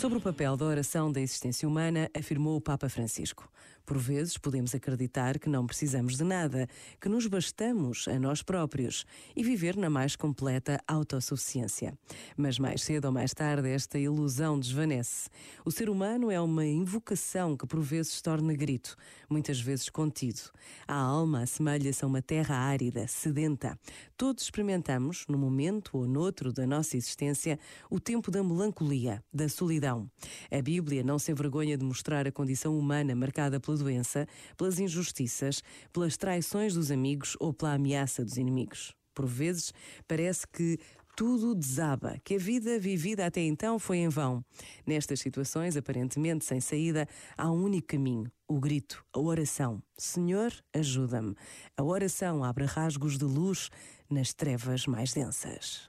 Sobre o papel da oração da existência humana, afirmou o Papa Francisco. Por vezes podemos acreditar que não precisamos de nada, que nos bastamos a nós próprios e viver na mais completa autossuficiência. Mas mais cedo ou mais tarde esta ilusão desvanece. O ser humano é uma invocação que por vezes torna grito, muitas vezes contido. A alma assemelha-se a uma terra árida, sedenta. Todos experimentamos, num momento ou noutro da nossa existência, o tempo da melancolia, da A Bíblia não se envergonha de mostrar a condição humana marcada pela doença, pelas injustiças, pelas traições dos amigos ou pela ameaça dos inimigos. Por vezes, parece que tudo desaba, que a vida vivida até então foi em vão. Nestas situações, aparentemente sem saída, há um único caminho: o grito, a oração. Senhor, ajuda-me. A oração abre rasgos de luz nas trevas mais densas.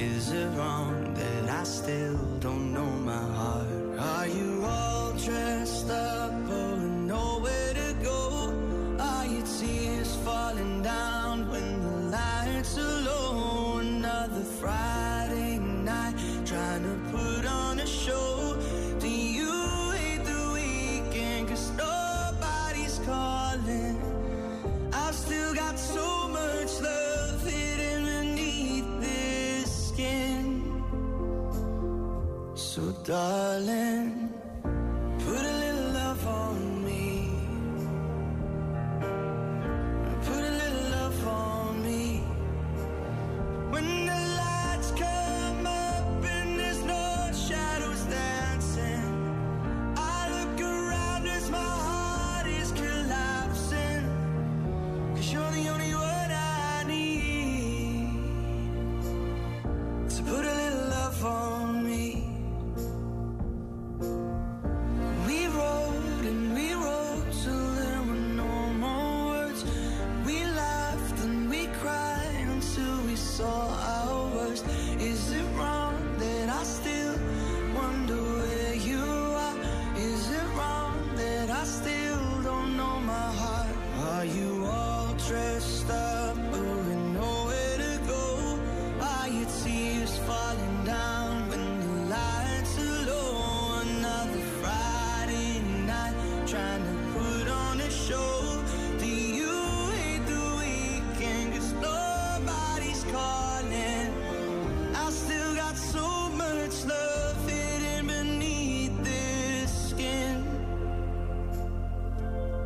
Is it wrong that I still don't know my heart? Are you all dressed darling, put a little love on me. Put a little love on me. When the lights come up and there's no shadows dancing, I look around as my heart is collapsing. Cause you're the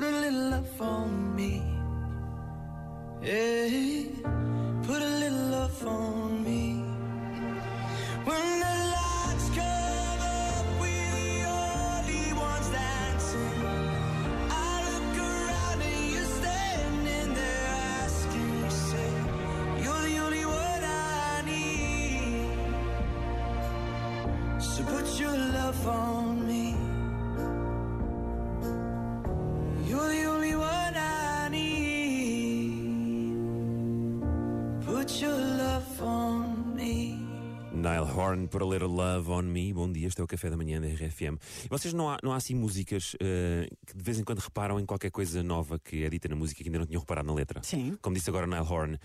Put a little love on me. Yeah, put a little love on me. When the lights come up, we're the only ones dancing. I look around and you're standing there asking yourself, You're the only one I need. So put your love on me. Horn para ler Love on Me. Bom dia, este é o café da manhã da RFM. Vocês não há, não há assim músicas eh, que de vez em quando reparam em qualquer coisa nova que é dita na música que ainda não tinham reparado na letra? Sim. Como disse agora Nile Horn,